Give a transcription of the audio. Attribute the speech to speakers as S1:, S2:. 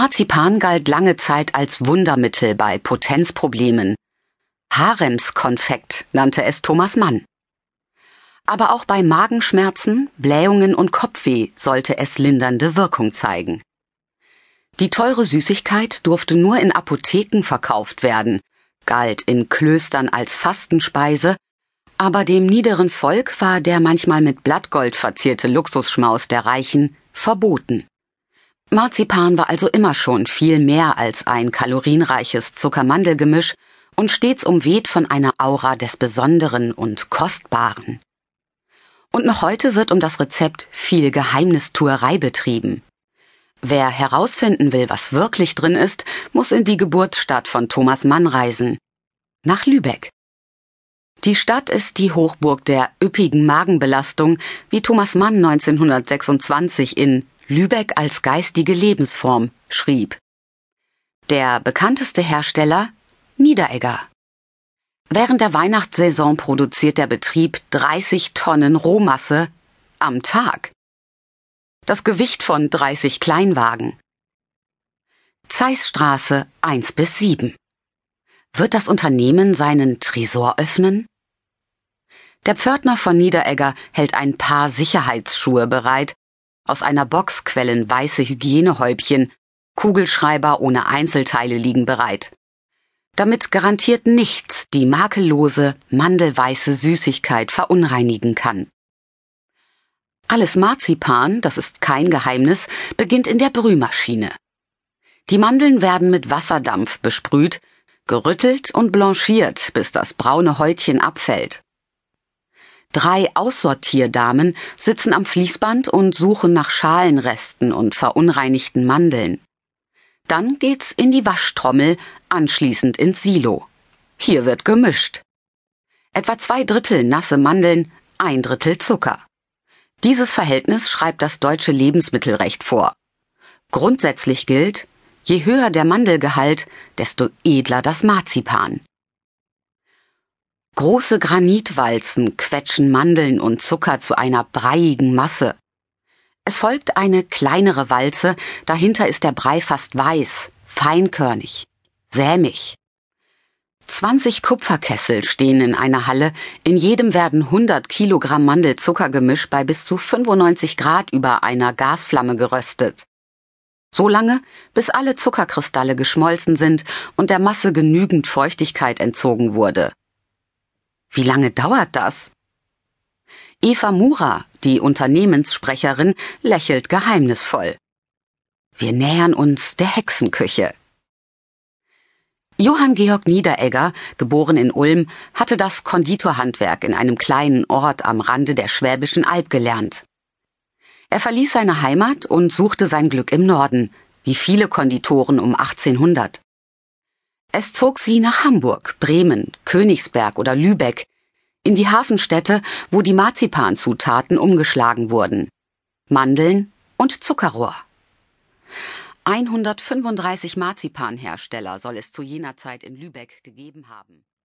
S1: Marzipan galt lange Zeit als Wundermittel bei Potenzproblemen. Haremskonfekt nannte es Thomas Mann. Aber auch bei Magenschmerzen, Blähungen und Kopfweh sollte es lindernde Wirkung zeigen. Die teure Süßigkeit durfte nur in Apotheken verkauft werden, galt in Klöstern als Fastenspeise, aber dem niederen Volk war der manchmal mit Blattgold verzierte Luxusschmaus der Reichen verboten. Marzipan war also immer schon viel mehr als ein kalorienreiches Zuckermandelgemisch und stets umweht von einer Aura des Besonderen und Kostbaren. Und noch heute wird um das Rezept viel Geheimnistuerei betrieben. Wer herausfinden will, was wirklich drin ist, muss in die Geburtsstadt von Thomas Mann reisen. Nach Lübeck. Die Stadt ist die Hochburg der üppigen Magenbelastung, wie Thomas Mann 1926 in Lübeck als geistige Lebensform schrieb. Der bekannteste Hersteller Niederegger. Während der Weihnachtssaison produziert der Betrieb 30 Tonnen Rohmasse am Tag. Das Gewicht von 30 Kleinwagen. Zeissstraße 1 bis 7. Wird das Unternehmen seinen Tresor öffnen? Der Pförtner von Niederegger hält ein paar Sicherheitsschuhe bereit. Aus einer Box quellen weiße Hygienehäubchen. Kugelschreiber ohne Einzelteile liegen bereit damit garantiert nichts die makellose, mandelweiße Süßigkeit verunreinigen kann. Alles Marzipan, das ist kein Geheimnis, beginnt in der Brühmaschine. Die Mandeln werden mit Wasserdampf besprüht, gerüttelt und blanchiert, bis das braune Häutchen abfällt. Drei Aussortierdamen sitzen am Fließband und suchen nach Schalenresten und verunreinigten Mandeln. Dann geht's in die Waschtrommel, anschließend ins Silo. Hier wird gemischt. Etwa zwei Drittel nasse Mandeln, ein Drittel Zucker. Dieses Verhältnis schreibt das deutsche Lebensmittelrecht vor. Grundsätzlich gilt, je höher der Mandelgehalt, desto edler das Marzipan. Große Granitwalzen quetschen Mandeln und Zucker zu einer breiigen Masse. Es folgt eine kleinere Walze, dahinter ist der Brei fast weiß, feinkörnig, sämig. 20 Kupferkessel stehen in einer Halle, in jedem werden 100 Kilogramm Mandelzuckergemisch bei bis zu 95 Grad über einer Gasflamme geröstet. So lange, bis alle Zuckerkristalle geschmolzen sind und der Masse genügend Feuchtigkeit entzogen wurde. Wie lange dauert das? Eva Mura, die Unternehmenssprecherin, lächelt geheimnisvoll. Wir nähern uns der Hexenküche. Johann Georg Niederegger, geboren in Ulm, hatte das Konditorhandwerk in einem kleinen Ort am Rande der Schwäbischen Alb gelernt. Er verließ seine Heimat und suchte sein Glück im Norden, wie viele Konditoren um 1800. Es zog sie nach Hamburg, Bremen, Königsberg oder Lübeck, in die Hafenstädte, wo die Marzipanzutaten umgeschlagen wurden. Mandeln und Zuckerrohr. 135 Marzipanhersteller soll es zu jener Zeit in Lübeck gegeben haben.